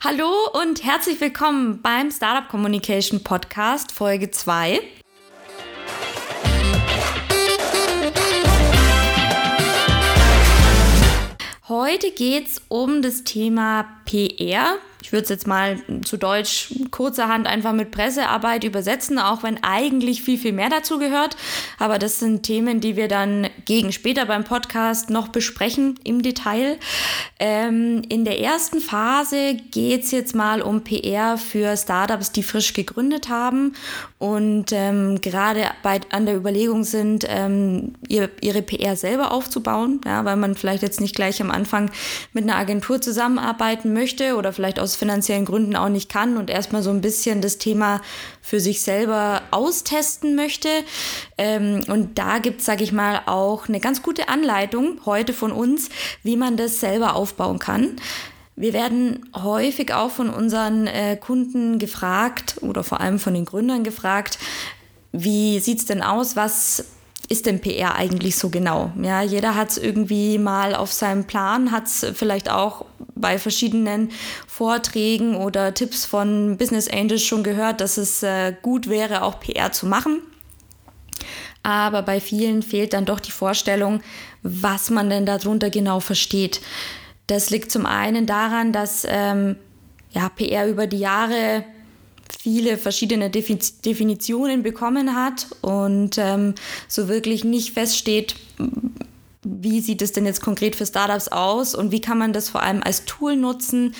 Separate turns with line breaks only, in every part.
Hallo und herzlich willkommen beim Startup Communication Podcast Folge 2. Heute geht es um das Thema PR ich würde es jetzt mal zu Deutsch kurzerhand einfach mit Pressearbeit übersetzen, auch wenn eigentlich viel, viel mehr dazu gehört. Aber das sind Themen, die wir dann gegen später beim Podcast noch besprechen im Detail. Ähm, in der ersten Phase geht es jetzt mal um PR für Startups, die frisch gegründet haben und ähm, gerade an der Überlegung sind, ähm, ihr, ihre PR selber aufzubauen, ja, weil man vielleicht jetzt nicht gleich am Anfang mit einer Agentur zusammenarbeiten möchte oder vielleicht aus finanziellen Gründen auch nicht kann und erstmal so ein bisschen das Thema für sich selber austesten möchte. Ähm, und da gibt es, sage ich mal, auch eine ganz gute Anleitung heute von uns, wie man das selber aufbauen kann. Wir werden häufig auch von unseren äh, Kunden gefragt oder vor allem von den Gründern gefragt, wie sieht es denn aus, was ist denn PR eigentlich so genau? Ja, jeder hat es irgendwie mal auf seinem Plan, hat es vielleicht auch bei verschiedenen Vorträgen oder Tipps von Business Angels schon gehört, dass es äh, gut wäre, auch PR zu machen. Aber bei vielen fehlt dann doch die Vorstellung, was man denn darunter genau versteht. Das liegt zum einen daran, dass ähm, ja, PR über die Jahre viele verschiedene Definitionen bekommen hat und ähm, so wirklich nicht feststeht, wie sieht es denn jetzt konkret für Startups aus und wie kann man das vor allem als Tool nutzen,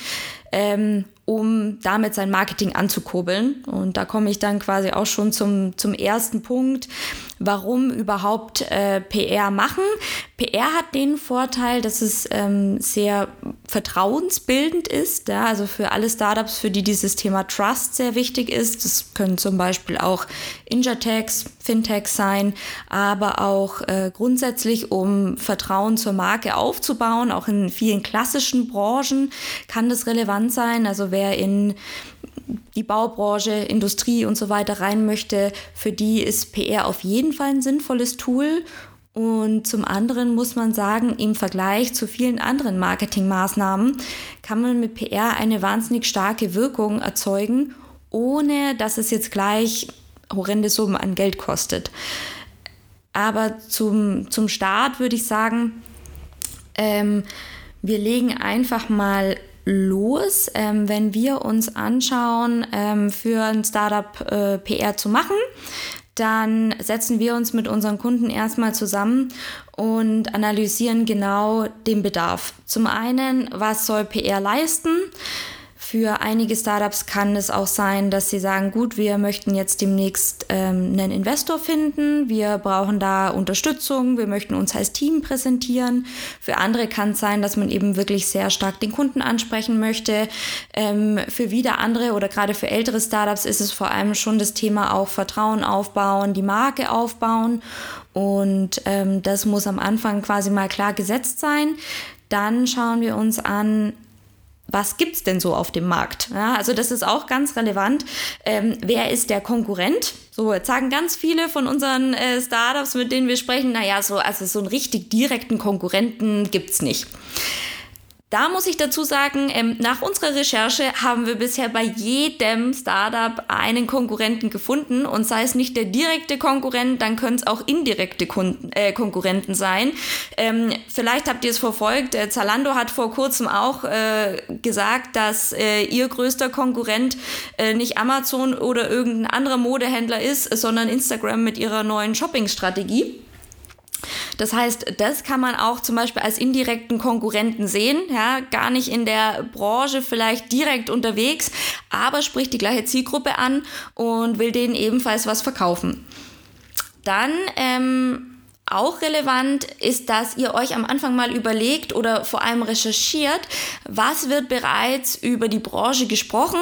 ähm, um damit sein Marketing anzukurbeln. Und da komme ich dann quasi auch schon zum, zum ersten Punkt, warum überhaupt äh, PR machen. PR hat den Vorteil, dass es ähm, sehr vertrauensbildend ist. Ja? Also für alle Startups, für die dieses Thema Trust sehr wichtig ist. Das können zum Beispiel auch Injatechs, Fintechs sein, aber auch äh, grundsätzlich, um Vertrauen zur Marke aufzubauen. Auch in vielen klassischen Branchen kann das relevant sein. Also wer in die Baubranche, Industrie und so weiter rein möchte, für die ist PR auf jeden Fall ein sinnvolles Tool. Und zum anderen muss man sagen, im Vergleich zu vielen anderen Marketingmaßnahmen kann man mit PR eine wahnsinnig starke Wirkung erzeugen, ohne dass es jetzt gleich horrende Summen an Geld kostet. Aber zum, zum Start würde ich sagen, ähm, wir legen einfach mal los, ähm, wenn wir uns anschauen, ähm, für ein Startup äh, PR zu machen. Dann setzen wir uns mit unseren Kunden erstmal zusammen und analysieren genau den Bedarf. Zum einen, was soll PR leisten? Für einige Startups kann es auch sein, dass sie sagen, gut, wir möchten jetzt demnächst ähm, einen Investor finden, wir brauchen da Unterstützung, wir möchten uns als Team präsentieren. Für andere kann es sein, dass man eben wirklich sehr stark den Kunden ansprechen möchte. Ähm, für wieder andere oder gerade für ältere Startups ist es vor allem schon das Thema auch Vertrauen aufbauen, die Marke aufbauen. Und ähm, das muss am Anfang quasi mal klar gesetzt sein. Dann schauen wir uns an, was gibt es denn so auf dem Markt? Ja, also das ist auch ganz relevant. Ähm, wer ist der Konkurrent? So, jetzt sagen ganz viele von unseren äh, Startups, mit denen wir sprechen, naja, so, also so einen richtig direkten Konkurrenten gibt es nicht. Da muss ich dazu sagen, ähm, nach unserer Recherche haben wir bisher bei jedem Startup einen Konkurrenten gefunden und sei es nicht der direkte Konkurrent, dann können es auch indirekte Kunden, äh, Konkurrenten sein. Ähm, vielleicht habt ihr es verfolgt, äh, Zalando hat vor kurzem auch äh, gesagt, dass äh, ihr größter Konkurrent äh, nicht Amazon oder irgendein anderer Modehändler ist, sondern Instagram mit ihrer neuen Shopping-Strategie. Das heißt, das kann man auch zum Beispiel als indirekten Konkurrenten sehen, ja, gar nicht in der Branche vielleicht direkt unterwegs, aber spricht die gleiche Zielgruppe an und will denen ebenfalls was verkaufen. Dann ähm, auch relevant ist, dass ihr euch am Anfang mal überlegt oder vor allem recherchiert, was wird bereits über die Branche gesprochen,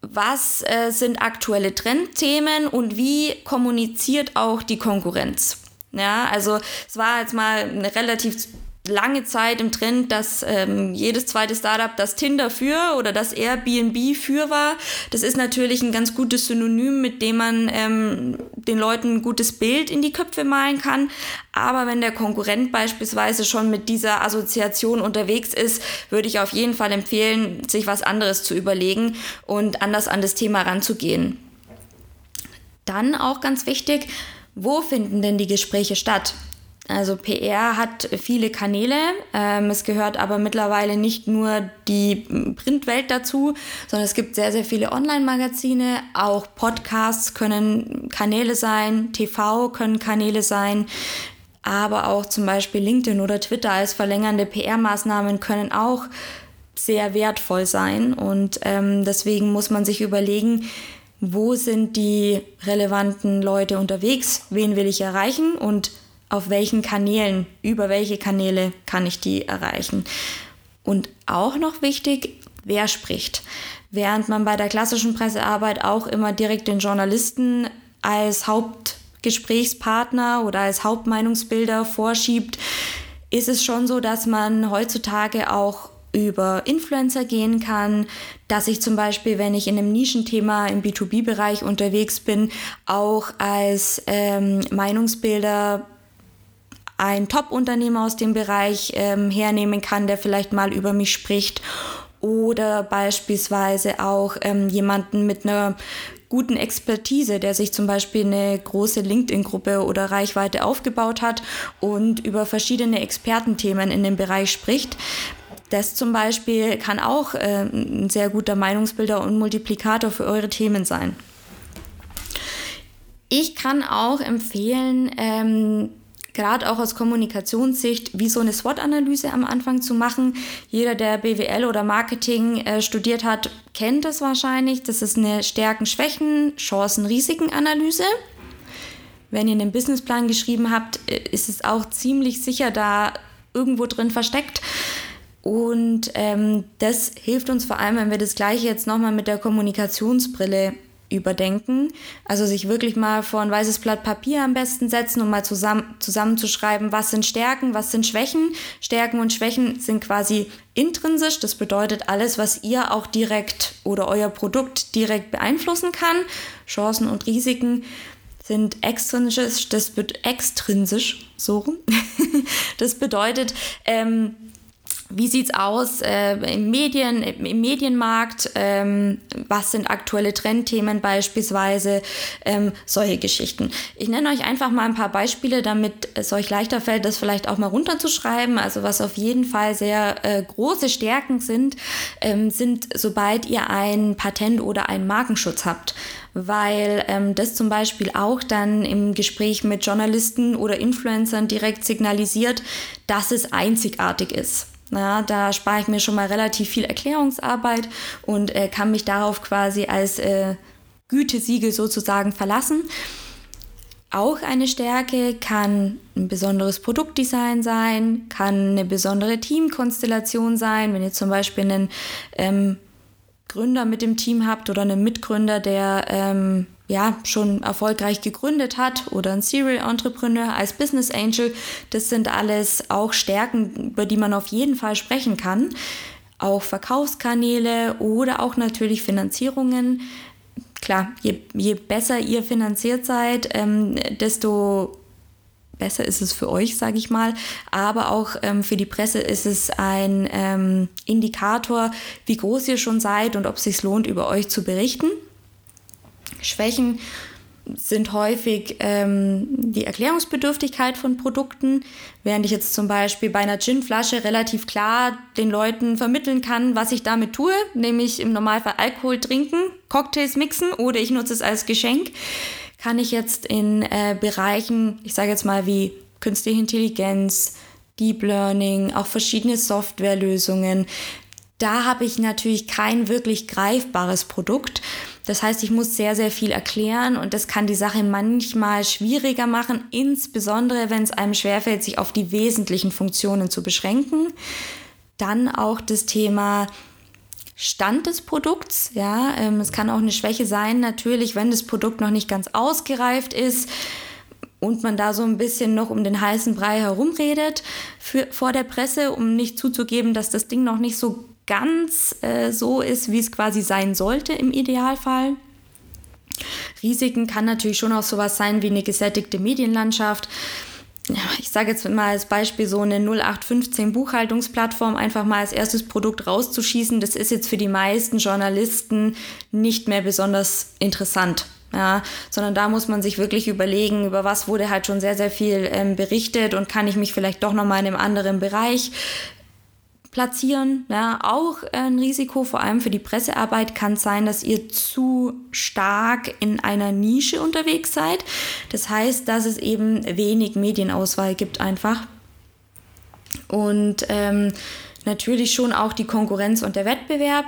was äh, sind aktuelle Trendthemen und wie kommuniziert auch die Konkurrenz. Ja, also es war jetzt mal eine relativ lange Zeit im Trend, dass ähm, jedes zweite Startup das Tinder für oder das Airbnb für war. Das ist natürlich ein ganz gutes Synonym, mit dem man ähm, den Leuten ein gutes Bild in die Köpfe malen kann. Aber wenn der Konkurrent beispielsweise schon mit dieser Assoziation unterwegs ist, würde ich auf jeden Fall empfehlen, sich was anderes zu überlegen und anders an das Thema ranzugehen. Dann auch ganz wichtig, wo finden denn die Gespräche statt? Also PR hat viele Kanäle. Ähm, es gehört aber mittlerweile nicht nur die Printwelt dazu, sondern es gibt sehr, sehr viele Online-Magazine. Auch Podcasts können Kanäle sein, TV können Kanäle sein. Aber auch zum Beispiel LinkedIn oder Twitter als verlängernde PR-Maßnahmen können auch sehr wertvoll sein. Und ähm, deswegen muss man sich überlegen, wo sind die relevanten Leute unterwegs, wen will ich erreichen und auf welchen Kanälen, über welche Kanäle kann ich die erreichen. Und auch noch wichtig, wer spricht. Während man bei der klassischen Pressearbeit auch immer direkt den Journalisten als Hauptgesprächspartner oder als Hauptmeinungsbilder vorschiebt, ist es schon so, dass man heutzutage auch über Influencer gehen kann, dass ich zum Beispiel, wenn ich in einem Nischenthema im B2B-Bereich unterwegs bin, auch als ähm, Meinungsbilder ein Top-Unternehmer aus dem Bereich ähm, hernehmen kann, der vielleicht mal über mich spricht oder beispielsweise auch ähm, jemanden mit einer guten Expertise, der sich zum Beispiel eine große LinkedIn-Gruppe oder Reichweite aufgebaut hat und über verschiedene Expertenthemen in dem Bereich spricht. Das zum Beispiel kann auch äh, ein sehr guter Meinungsbilder und Multiplikator für eure Themen sein. Ich kann auch empfehlen, ähm, gerade auch aus Kommunikationssicht, wie so eine SWOT-Analyse am Anfang zu machen. Jeder, der BWL oder Marketing äh, studiert hat, kennt das wahrscheinlich. Das ist eine Stärken, Schwächen, Chancen, Risiken-Analyse. Wenn ihr einen Businessplan geschrieben habt, äh, ist es auch ziemlich sicher da irgendwo drin versteckt. Und ähm, das hilft uns vor allem, wenn wir das gleiche jetzt nochmal mit der Kommunikationsbrille überdenken. Also sich wirklich mal vor ein weißes Blatt Papier am besten setzen und mal zusammen, zusammenzuschreiben, was sind Stärken, was sind Schwächen. Stärken und Schwächen sind quasi intrinsisch. Das bedeutet alles, was ihr auch direkt oder euer Produkt direkt beeinflussen kann. Chancen und Risiken sind extrinsisch, das extrinsisch, so das bedeutet, ähm, wie sieht's aus äh, im Medien, im Medienmarkt? Ähm, was sind aktuelle Trendthemen beispielsweise? Ähm, solche Geschichten. Ich nenne euch einfach mal ein paar Beispiele, damit es euch leichter fällt, das vielleicht auch mal runterzuschreiben. Also was auf jeden Fall sehr äh, große Stärken sind, ähm, sind, sobald ihr ein Patent oder einen Markenschutz habt weil ähm, das zum Beispiel auch dann im Gespräch mit Journalisten oder Influencern direkt signalisiert, dass es einzigartig ist. Ja, da spare ich mir schon mal relativ viel Erklärungsarbeit und äh, kann mich darauf quasi als äh, Gütesiegel sozusagen verlassen. Auch eine Stärke kann ein besonderes Produktdesign sein, kann eine besondere Teamkonstellation sein, wenn ihr zum Beispiel einen ähm, Gründer mit dem Team habt oder einen Mitgründer, der ähm, ja, schon erfolgreich gegründet hat oder ein Serial Entrepreneur als Business Angel. Das sind alles auch Stärken, über die man auf jeden Fall sprechen kann. Auch Verkaufskanäle oder auch natürlich Finanzierungen. Klar, je, je besser ihr finanziert seid, ähm, desto besser ist es für euch, sage ich mal. Aber auch ähm, für die Presse ist es ein ähm, Indikator, wie groß ihr schon seid und ob es sich lohnt, über euch zu berichten. Schwächen sind häufig ähm, die Erklärungsbedürftigkeit von Produkten, während ich jetzt zum Beispiel bei einer Ginflasche relativ klar den Leuten vermitteln kann, was ich damit tue, nämlich im Normalfall Alkohol trinken, Cocktails mixen oder ich nutze es als Geschenk, kann ich jetzt in äh, Bereichen, ich sage jetzt mal wie künstliche Intelligenz, Deep Learning, auch verschiedene Softwarelösungen, da habe ich natürlich kein wirklich greifbares Produkt das heißt, ich muss sehr, sehr viel erklären und das kann die Sache manchmal schwieriger machen, insbesondere wenn es einem schwerfällt, sich auf die wesentlichen Funktionen zu beschränken. Dann auch das Thema Stand des Produkts. Ja, ähm, es kann auch eine Schwäche sein, natürlich, wenn das Produkt noch nicht ganz ausgereift ist und man da so ein bisschen noch um den heißen Brei herumredet für, vor der Presse, um nicht zuzugeben, dass das Ding noch nicht so ganz äh, so ist, wie es quasi sein sollte im Idealfall. Risiken kann natürlich schon auch sowas sein wie eine gesättigte Medienlandschaft. Ich sage jetzt mal als Beispiel so eine 0815 Buchhaltungsplattform einfach mal als erstes Produkt rauszuschießen. Das ist jetzt für die meisten Journalisten nicht mehr besonders interessant. Ja, sondern da muss man sich wirklich überlegen, über was wurde halt schon sehr, sehr viel ähm, berichtet und kann ich mich vielleicht doch nochmal in einem anderen Bereich platzieren. Ja, auch ein Risiko, vor allem für die Pressearbeit, kann sein, dass ihr zu stark in einer Nische unterwegs seid. Das heißt, dass es eben wenig Medienauswahl gibt einfach. Und ähm, natürlich schon auch die Konkurrenz und der Wettbewerb.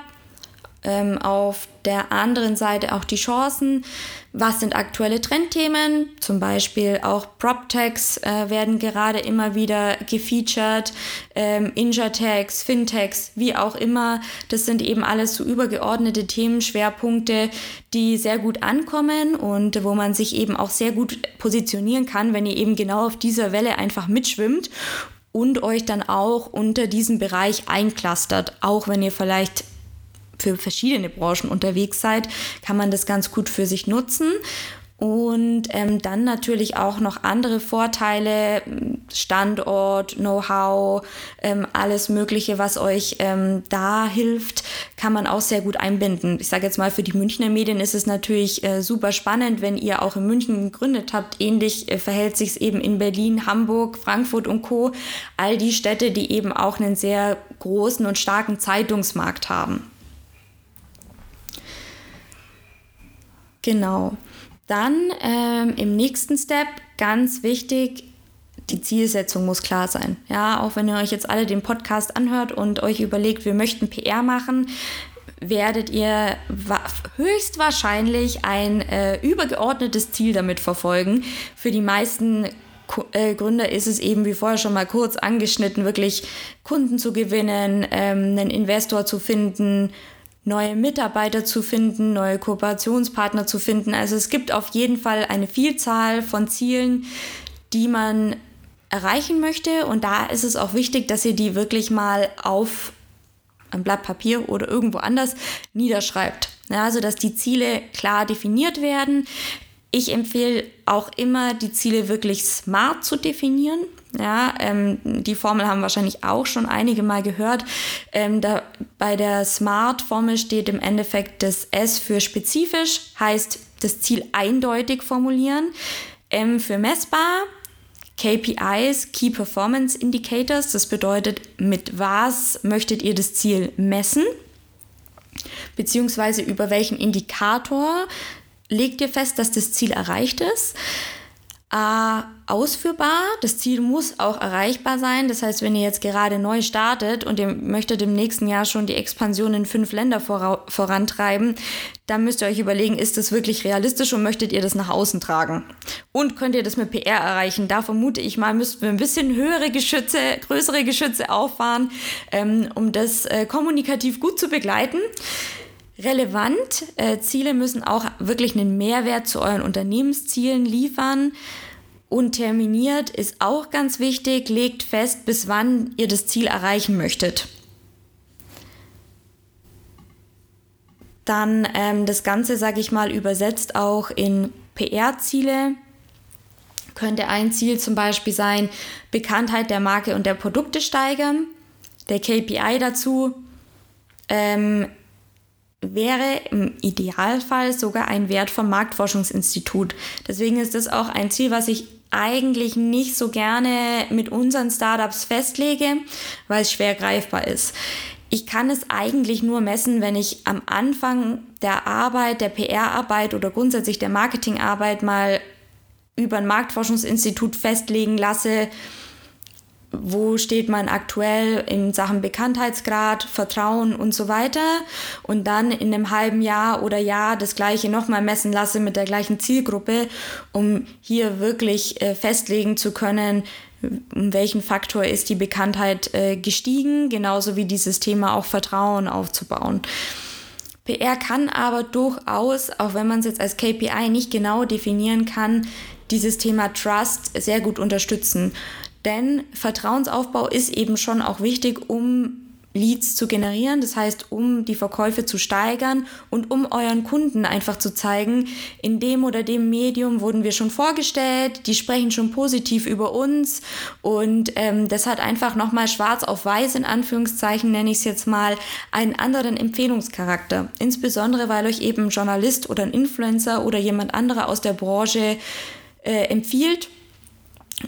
Ähm, auf der anderen Seite auch die Chancen. Was sind aktuelle Trendthemen? Zum Beispiel auch PropTechs äh, werden gerade immer wieder gefeatured, ähm, Injatechs, Fintechs, wie auch immer. Das sind eben alles so übergeordnete Themenschwerpunkte, die sehr gut ankommen und wo man sich eben auch sehr gut positionieren kann, wenn ihr eben genau auf dieser Welle einfach mitschwimmt und euch dann auch unter diesem Bereich einclustert, auch wenn ihr vielleicht für verschiedene Branchen unterwegs seid, kann man das ganz gut für sich nutzen. Und ähm, dann natürlich auch noch andere Vorteile, Standort, Know-how, ähm, alles Mögliche, was euch ähm, da hilft, kann man auch sehr gut einbinden. Ich sage jetzt mal, für die Münchner Medien ist es natürlich äh, super spannend, wenn ihr auch in München gegründet habt. Ähnlich äh, verhält sich es eben in Berlin, Hamburg, Frankfurt und Co. All die Städte, die eben auch einen sehr großen und starken Zeitungsmarkt haben. Genau. Dann ähm, im nächsten Step ganz wichtig, die Zielsetzung muss klar sein. Ja, auch wenn ihr euch jetzt alle den Podcast anhört und euch überlegt, wir möchten PR machen, werdet ihr höchstwahrscheinlich ein äh, übergeordnetes Ziel damit verfolgen. Für die meisten äh, Gründer ist es eben, wie vorher schon mal kurz angeschnitten, wirklich Kunden zu gewinnen, ähm, einen Investor zu finden, neue Mitarbeiter zu finden, neue Kooperationspartner zu finden. Also es gibt auf jeden Fall eine Vielzahl von Zielen, die man erreichen möchte. Und da ist es auch wichtig, dass ihr die wirklich mal auf ein Blatt Papier oder irgendwo anders niederschreibt. Ja, also dass die Ziele klar definiert werden. Ich empfehle auch immer, die Ziele wirklich smart zu definieren. Ja, ähm, die Formel haben wahrscheinlich auch schon einige Mal gehört. Ähm, da, bei der SMART-Formel steht im Endeffekt das S für spezifisch, heißt das Ziel eindeutig formulieren. M für messbar, KPIs, Key Performance Indicators, das bedeutet, mit was möchtet ihr das Ziel messen, beziehungsweise über welchen Indikator legt ihr fest, dass das Ziel erreicht ist. A, ausführbar. Das Ziel muss auch erreichbar sein. Das heißt, wenn ihr jetzt gerade neu startet und ihr möchtet im nächsten Jahr schon die Expansion in fünf Länder vorantreiben, dann müsst ihr euch überlegen, ist das wirklich realistisch und möchtet ihr das nach außen tragen? Und könnt ihr das mit PR erreichen? Da vermute ich mal, müssten wir ein bisschen höhere Geschütze, größere Geschütze auffahren, ähm, um das äh, kommunikativ gut zu begleiten relevant. Äh, Ziele müssen auch wirklich einen Mehrwert zu euren Unternehmenszielen liefern. Und terminiert ist auch ganz wichtig, legt fest, bis wann ihr das Ziel erreichen möchtet. Dann ähm, das Ganze, sage ich mal, übersetzt auch in PR-Ziele. Könnte ein Ziel zum Beispiel sein, Bekanntheit der Marke und der Produkte steigern. Der KPI dazu ähm, wäre im Idealfall sogar ein Wert vom Marktforschungsinstitut. Deswegen ist das auch ein Ziel, was ich eigentlich nicht so gerne mit unseren Startups festlege, weil es schwer greifbar ist. Ich kann es eigentlich nur messen, wenn ich am Anfang der Arbeit, der PR-Arbeit oder grundsätzlich der Marketingarbeit mal über ein Marktforschungsinstitut festlegen lasse, wo steht man aktuell in Sachen Bekanntheitsgrad, Vertrauen und so weiter und dann in einem halben Jahr oder Jahr das gleiche nochmal messen lasse mit der gleichen Zielgruppe, um hier wirklich äh, festlegen zu können, um welchen Faktor ist die Bekanntheit äh, gestiegen, genauso wie dieses Thema auch Vertrauen aufzubauen. PR kann aber durchaus, auch wenn man es jetzt als KPI nicht genau definieren kann, dieses Thema Trust sehr gut unterstützen. Denn Vertrauensaufbau ist eben schon auch wichtig, um Leads zu generieren, das heißt, um die Verkäufe zu steigern und um euren Kunden einfach zu zeigen, in dem oder dem Medium wurden wir schon vorgestellt, die sprechen schon positiv über uns. Und ähm, das hat einfach nochmal schwarz auf weiß in Anführungszeichen, nenne ich es jetzt mal, einen anderen Empfehlungscharakter. Insbesondere, weil euch eben ein Journalist oder ein Influencer oder jemand anderer aus der Branche äh, empfiehlt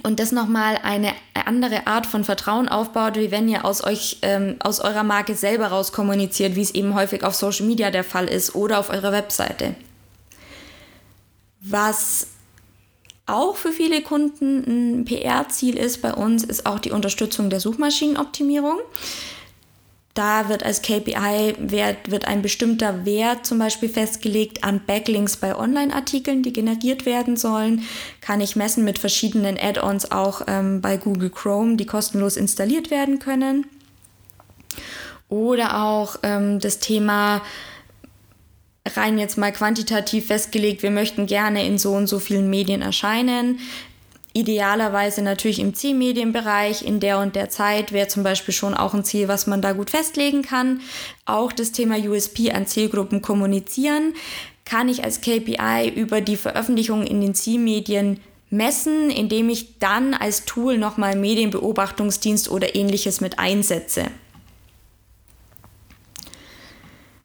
und das nochmal eine andere Art von Vertrauen aufbaut, wie wenn ihr aus euch, ähm, aus eurer Marke selber raus kommuniziert, wie es eben häufig auf Social Media der Fall ist oder auf eurer Webseite. Was auch für viele Kunden ein PR-Ziel ist bei uns, ist auch die Unterstützung der Suchmaschinenoptimierung. Da wird als KPI Wert, wird ein bestimmter Wert zum Beispiel festgelegt an Backlinks bei Online-Artikeln, die generiert werden sollen. Kann ich messen mit verschiedenen Add-ons auch ähm, bei Google Chrome, die kostenlos installiert werden können. Oder auch ähm, das Thema rein jetzt mal quantitativ festgelegt, wir möchten gerne in so und so vielen Medien erscheinen. Idealerweise natürlich im Zielmedienbereich in der und der Zeit wäre zum Beispiel schon auch ein Ziel, was man da gut festlegen kann. Auch das Thema USP an Zielgruppen kommunizieren kann ich als KPI über die Veröffentlichung in den Zielmedien messen, indem ich dann als Tool nochmal Medienbeobachtungsdienst oder ähnliches mit einsetze.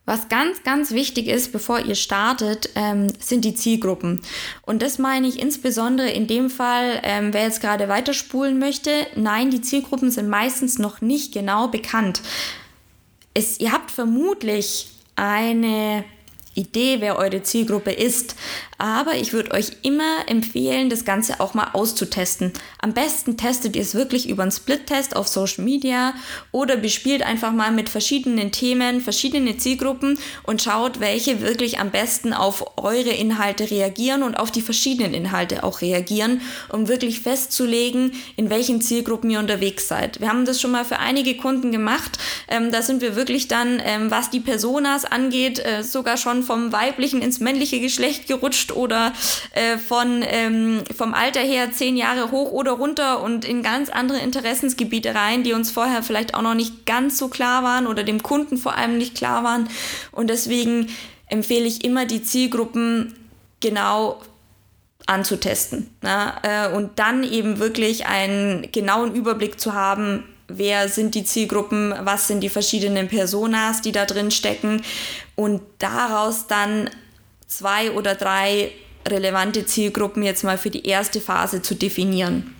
Was ganz, ganz wichtig ist, bevor ihr startet, ähm, sind die Zielgruppen. Und das meine ich insbesondere in dem Fall, ähm, wer jetzt gerade weiterspulen möchte. Nein, die Zielgruppen sind meistens noch nicht genau bekannt. Es, ihr habt vermutlich eine Idee, wer eure Zielgruppe ist. Aber ich würde euch immer empfehlen, das Ganze auch mal auszutesten. Am besten testet ihr es wirklich über einen Split-Test auf Social Media oder bespielt einfach mal mit verschiedenen Themen, verschiedene Zielgruppen und schaut, welche wirklich am besten auf eure Inhalte reagieren und auf die verschiedenen Inhalte auch reagieren, um wirklich festzulegen, in welchen Zielgruppen ihr unterwegs seid. Wir haben das schon mal für einige Kunden gemacht. Ähm, da sind wir wirklich dann, ähm, was die Personas angeht, äh, sogar schon vom weiblichen ins männliche Geschlecht gerutscht oder äh, von, ähm, vom Alter her zehn Jahre hoch oder runter und in ganz andere Interessensgebiete rein, die uns vorher vielleicht auch noch nicht ganz so klar waren oder dem Kunden vor allem nicht klar waren. Und deswegen empfehle ich immer die Zielgruppen genau anzutesten na, äh, und dann eben wirklich einen genauen Überblick zu haben, wer sind die Zielgruppen, was sind die verschiedenen Personas, die da drin stecken und daraus dann zwei oder drei relevante Zielgruppen jetzt mal für die erste Phase zu definieren.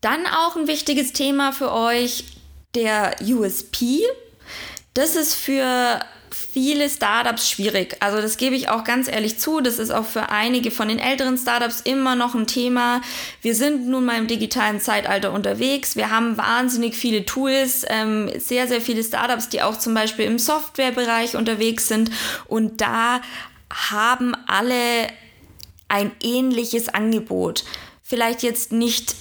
Dann auch ein wichtiges Thema für euch, der USP. Das ist für viele Startups schwierig. Also das gebe ich auch ganz ehrlich zu. Das ist auch für einige von den älteren Startups immer noch ein Thema. Wir sind nun mal im digitalen Zeitalter unterwegs. Wir haben wahnsinnig viele Tools, ähm, sehr, sehr viele Startups, die auch zum Beispiel im Softwarebereich unterwegs sind. Und da haben alle ein ähnliches Angebot. Vielleicht jetzt nicht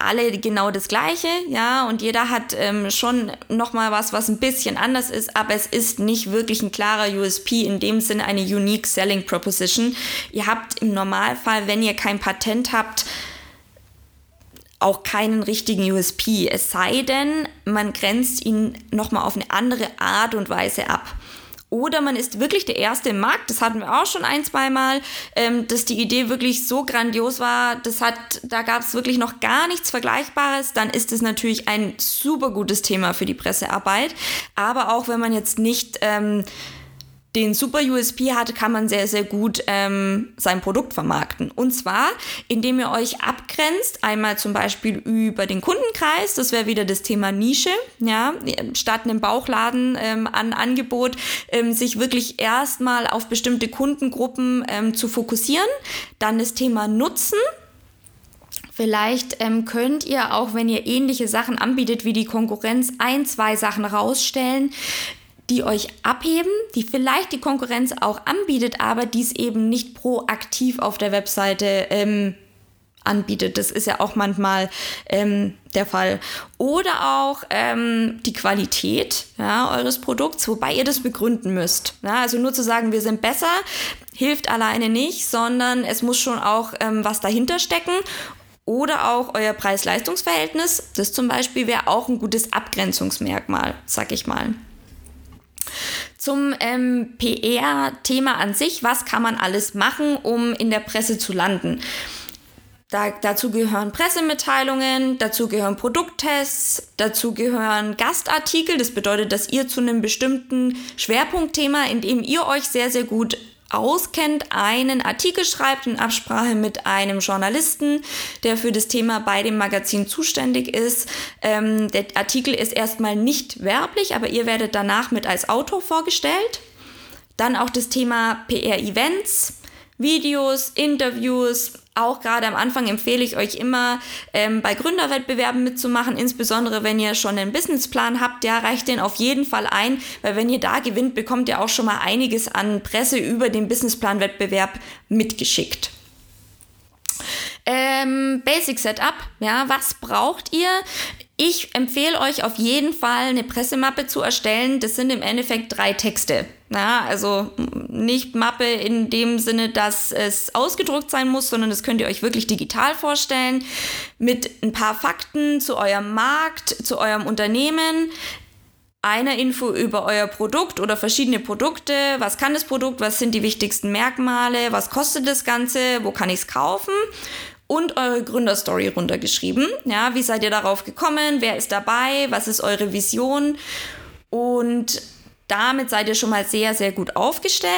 alle genau das Gleiche, ja, und jeder hat ähm, schon nochmal was, was ein bisschen anders ist, aber es ist nicht wirklich ein klarer USP, in dem Sinne eine Unique Selling Proposition. Ihr habt im Normalfall, wenn ihr kein Patent habt, auch keinen richtigen USP, es sei denn, man grenzt ihn nochmal auf eine andere Art und Weise ab. Oder man ist wirklich der Erste im Markt, das hatten wir auch schon ein, zwei Mal, ähm, dass die Idee wirklich so grandios war, das hat, da gab es wirklich noch gar nichts Vergleichbares, dann ist es natürlich ein super gutes Thema für die Pressearbeit. Aber auch wenn man jetzt nicht ähm, den super USP hat, kann man sehr, sehr gut ähm, sein Produkt vermarkten. Und zwar, indem ihr euch abgrenzt, einmal zum Beispiel über den Kundenkreis, das wäre wieder das Thema Nische, ja, statt einem Bauchladen ähm, an Angebot, ähm, sich wirklich erstmal auf bestimmte Kundengruppen ähm, zu fokussieren. Dann das Thema Nutzen. Vielleicht ähm, könnt ihr auch, wenn ihr ähnliche Sachen anbietet wie die Konkurrenz, ein, zwei Sachen rausstellen, die euch abheben, die vielleicht die Konkurrenz auch anbietet, aber die es eben nicht proaktiv auf der Webseite ähm, anbietet. Das ist ja auch manchmal ähm, der Fall. Oder auch ähm, die Qualität ja, eures Produkts, wobei ihr das begründen müsst. Ja, also nur zu sagen, wir sind besser, hilft alleine nicht, sondern es muss schon auch ähm, was dahinter stecken. Oder auch euer Preis-Leistungs-Verhältnis. Das zum Beispiel wäre auch ein gutes Abgrenzungsmerkmal, sag ich mal. Zum ähm, PR-Thema an sich, was kann man alles machen, um in der Presse zu landen? Da, dazu gehören Pressemitteilungen, dazu gehören Produkttests, dazu gehören Gastartikel. Das bedeutet, dass ihr zu einem bestimmten Schwerpunktthema, in dem ihr euch sehr, sehr gut auskennt, einen Artikel schreibt in Absprache mit einem Journalisten, der für das Thema bei dem Magazin zuständig ist. Ähm, der Artikel ist erstmal nicht werblich, aber ihr werdet danach mit als Autor vorgestellt. Dann auch das Thema PR-Events, Videos, Interviews, auch gerade am Anfang empfehle ich euch immer, ähm, bei Gründerwettbewerben mitzumachen, insbesondere wenn ihr schon einen Businessplan habt, ja, reicht den auf jeden Fall ein, weil wenn ihr da gewinnt, bekommt ihr auch schon mal einiges an Presse über den Businessplan-Wettbewerb mitgeschickt. Ähm, Basic Setup, ja, was braucht ihr? Ich empfehle euch auf jeden Fall eine Pressemappe zu erstellen. Das sind im Endeffekt drei Texte. Ja, also nicht Mappe in dem Sinne, dass es ausgedruckt sein muss, sondern das könnt ihr euch wirklich digital vorstellen. Mit ein paar Fakten zu eurem Markt, zu eurem Unternehmen, einer Info über euer Produkt oder verschiedene Produkte. Was kann das Produkt? Was sind die wichtigsten Merkmale? Was kostet das Ganze? Wo kann ich es kaufen? Und eure Gründerstory runtergeschrieben. Ja, wie seid ihr darauf gekommen? Wer ist dabei? Was ist eure Vision? Und damit seid ihr schon mal sehr, sehr gut aufgestellt.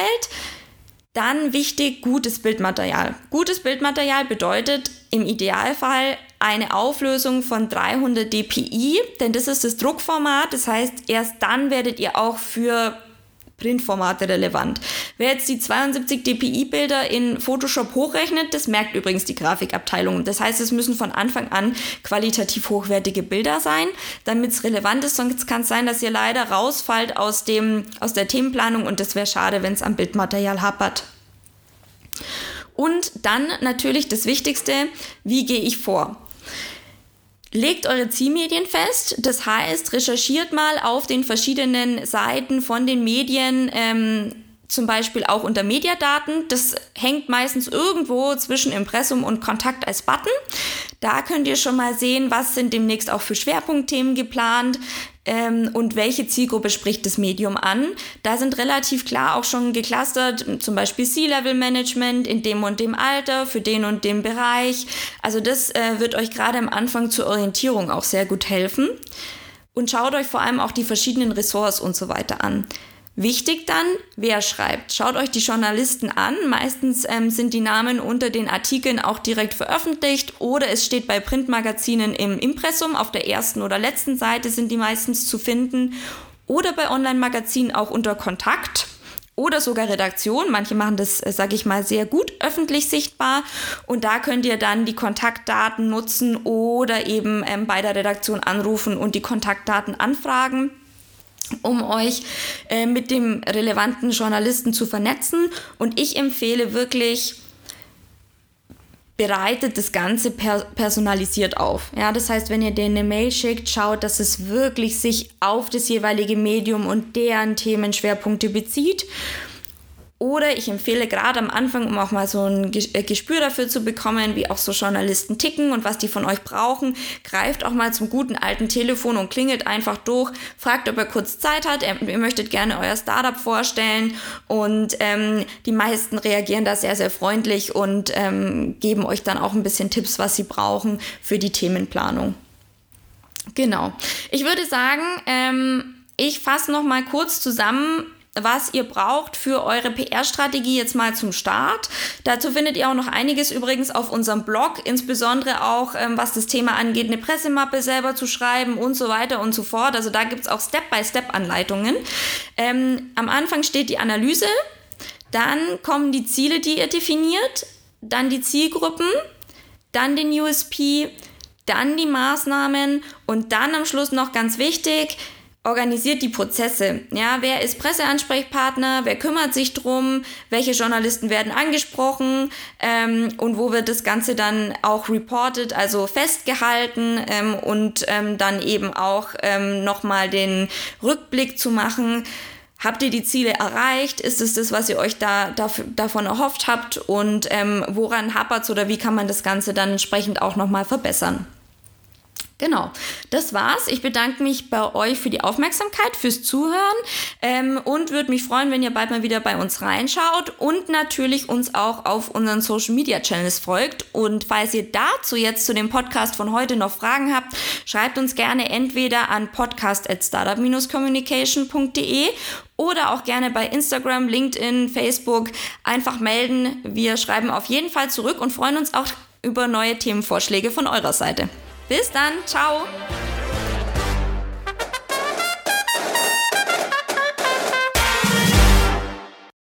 Dann wichtig, gutes Bildmaterial. Gutes Bildmaterial bedeutet im Idealfall eine Auflösung von 300 dpi, denn das ist das Druckformat. Das heißt, erst dann werdet ihr auch für Printformate relevant. Wer jetzt die 72 dpi-Bilder in Photoshop hochrechnet, das merkt übrigens die Grafikabteilung. Das heißt, es müssen von Anfang an qualitativ hochwertige Bilder sein, damit es relevant ist. Sonst kann es sein, dass ihr leider rausfallt aus, dem, aus der Themenplanung und das wäre schade, wenn es am Bildmaterial hapert. Und dann natürlich das Wichtigste, wie gehe ich vor? Legt eure Zielmedien fest, das heißt, recherchiert mal auf den verschiedenen Seiten von den Medien, ähm, zum Beispiel auch unter Mediadaten. Das hängt meistens irgendwo zwischen Impressum und Kontakt als Button. Da könnt ihr schon mal sehen, was sind demnächst auch für Schwerpunktthemen geplant ähm, und welche Zielgruppe spricht das Medium an. Da sind relativ klar auch schon geclustert, zum Beispiel C-Level-Management in dem und dem Alter, für den und dem Bereich. Also das äh, wird euch gerade am Anfang zur Orientierung auch sehr gut helfen. Und schaut euch vor allem auch die verschiedenen Ressorts und so weiter an. Wichtig dann, wer schreibt. Schaut euch die Journalisten an. Meistens ähm, sind die Namen unter den Artikeln auch direkt veröffentlicht oder es steht bei Printmagazinen im Impressum. Auf der ersten oder letzten Seite sind die meistens zu finden. Oder bei Online-Magazinen auch unter Kontakt oder sogar Redaktion. Manche machen das, äh, sage ich mal, sehr gut öffentlich sichtbar. Und da könnt ihr dann die Kontaktdaten nutzen oder eben ähm, bei der Redaktion anrufen und die Kontaktdaten anfragen um euch äh, mit dem relevanten Journalisten zu vernetzen. Und ich empfehle wirklich, bereitet das Ganze per personalisiert auf. Ja, das heißt, wenn ihr denen eine Mail schickt, schaut, dass es wirklich sich auf das jeweilige Medium und deren Themenschwerpunkte bezieht oder ich empfehle gerade am Anfang, um auch mal so ein äh, Gespür dafür zu bekommen, wie auch so Journalisten ticken und was die von euch brauchen, greift auch mal zum guten alten Telefon und klingelt einfach durch, fragt, ob er kurz Zeit hat, ihr möchtet gerne euer Startup vorstellen und ähm, die meisten reagieren da sehr, sehr freundlich und ähm, geben euch dann auch ein bisschen Tipps, was sie brauchen für die Themenplanung. Genau. Ich würde sagen, ähm, ich fasse noch mal kurz zusammen, was ihr braucht für eure PR-Strategie jetzt mal zum Start. Dazu findet ihr auch noch einiges übrigens auf unserem Blog, insbesondere auch ähm, was das Thema angeht, eine Pressemappe selber zu schreiben und so weiter und so fort. Also da gibt es auch Step-by-Step-Anleitungen. Ähm, am Anfang steht die Analyse, dann kommen die Ziele, die ihr definiert, dann die Zielgruppen, dann den USP, dann die Maßnahmen und dann am Schluss noch ganz wichtig, organisiert die Prozesse. Ja, wer ist Presseansprechpartner? Wer kümmert sich drum? Welche Journalisten werden angesprochen? Ähm, und wo wird das Ganze dann auch reported, also festgehalten ähm, und ähm, dann eben auch ähm, nochmal den Rückblick zu machen. Habt ihr die Ziele erreicht? Ist es das, was ihr euch da, dafür, davon erhofft habt? Und ähm, woran hapert es oder wie kann man das Ganze dann entsprechend auch nochmal verbessern? Genau, das war's. Ich bedanke mich bei euch für die Aufmerksamkeit, fürs Zuhören ähm, und würde mich freuen, wenn ihr bald mal wieder bei uns reinschaut und natürlich uns auch auf unseren Social Media Channels folgt. Und falls ihr dazu jetzt zu dem Podcast von heute noch Fragen habt, schreibt uns gerne entweder an podcast@startup-communication.de oder auch gerne bei Instagram, LinkedIn, Facebook einfach melden. Wir schreiben auf jeden Fall zurück und freuen uns auch über neue Themenvorschläge von eurer Seite. Bis dann, ciao!